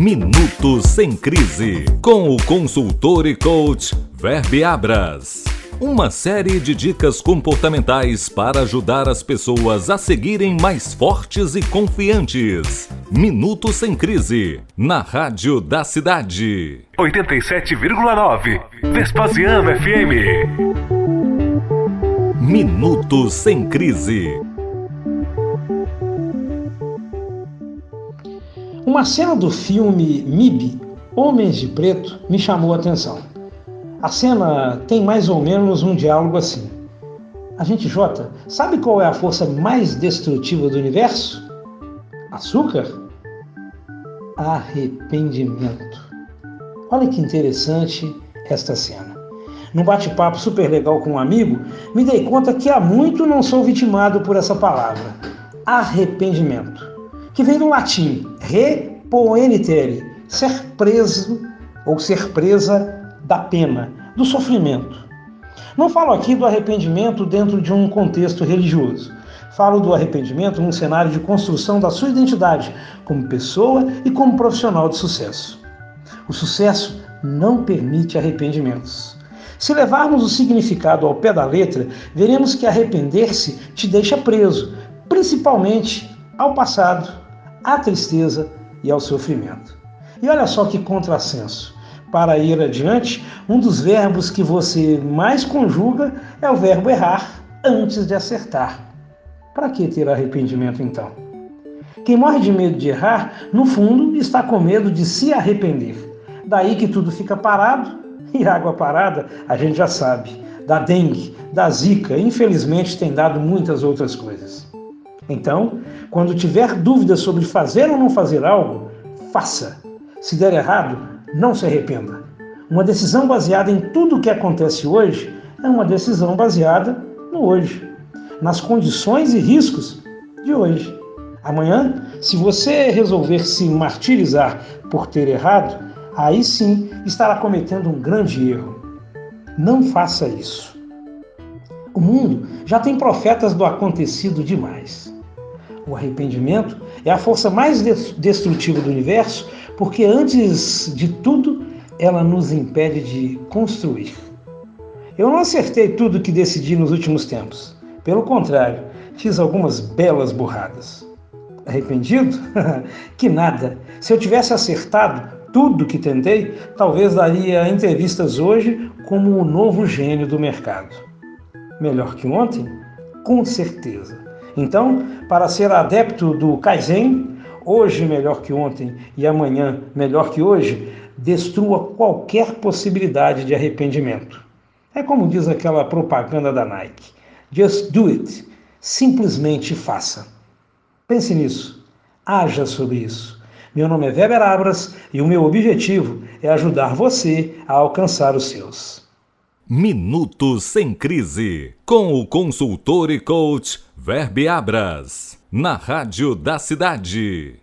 Minuto Sem Crise, com o consultor e coach Verbe Abras. Uma série de dicas comportamentais para ajudar as pessoas a seguirem mais fortes e confiantes. Minuto Sem Crise, na Rádio da Cidade. 87,9 Vespasiano FM. Minuto Sem Crise. Uma cena do filme MIB, Homens de Preto, me chamou a atenção. A cena tem mais ou menos um diálogo assim. A gente Jota, sabe qual é a força mais destrutiva do universo? Açúcar? Arrependimento. Olha que interessante esta cena. Num bate-papo super legal com um amigo, me dei conta que há muito não sou vitimado por essa palavra, arrependimento que vem do latim repoenitere, ser preso ou ser presa da pena, do sofrimento. Não falo aqui do arrependimento dentro de um contexto religioso. Falo do arrependimento num cenário de construção da sua identidade como pessoa e como profissional de sucesso. O sucesso não permite arrependimentos. Se levarmos o significado ao pé da letra, veremos que arrepender-se te deixa preso, principalmente ao passado, à tristeza e ao sofrimento. E olha só que contrassenso. Para ir adiante, um dos verbos que você mais conjuga é o verbo errar antes de acertar. Para que ter arrependimento então? Quem morre de medo de errar, no fundo, está com medo de se arrepender. Daí que tudo fica parado, e água parada, a gente já sabe, da dengue, da zika, infelizmente tem dado muitas outras coisas. Então, quando tiver dúvidas sobre fazer ou não fazer algo, faça. Se der errado, não se arrependa. Uma decisão baseada em tudo o que acontece hoje é uma decisão baseada no hoje, nas condições e riscos de hoje. Amanhã, se você resolver se martirizar por ter errado, aí sim estará cometendo um grande erro. Não faça isso. O mundo já tem profetas do acontecido demais. O arrependimento é a força mais destrutiva do universo, porque antes de tudo, ela nos impede de construir. Eu não acertei tudo que decidi nos últimos tempos. Pelo contrário, fiz algumas belas burradas. Arrependido? que nada! Se eu tivesse acertado tudo que tentei, talvez daria entrevistas hoje como o novo gênio do mercado. Melhor que ontem? Com certeza. Então, para ser adepto do Kaizen, hoje melhor que ontem e amanhã melhor que hoje, destrua qualquer possibilidade de arrependimento. É como diz aquela propaganda da Nike: Just do it. Simplesmente faça. Pense nisso. Haja sobre isso. Meu nome é Weber Abras e o meu objetivo é ajudar você a alcançar os seus. Minutos sem crise com o consultor e coach Verbe Abras, na Rádio da Cidade.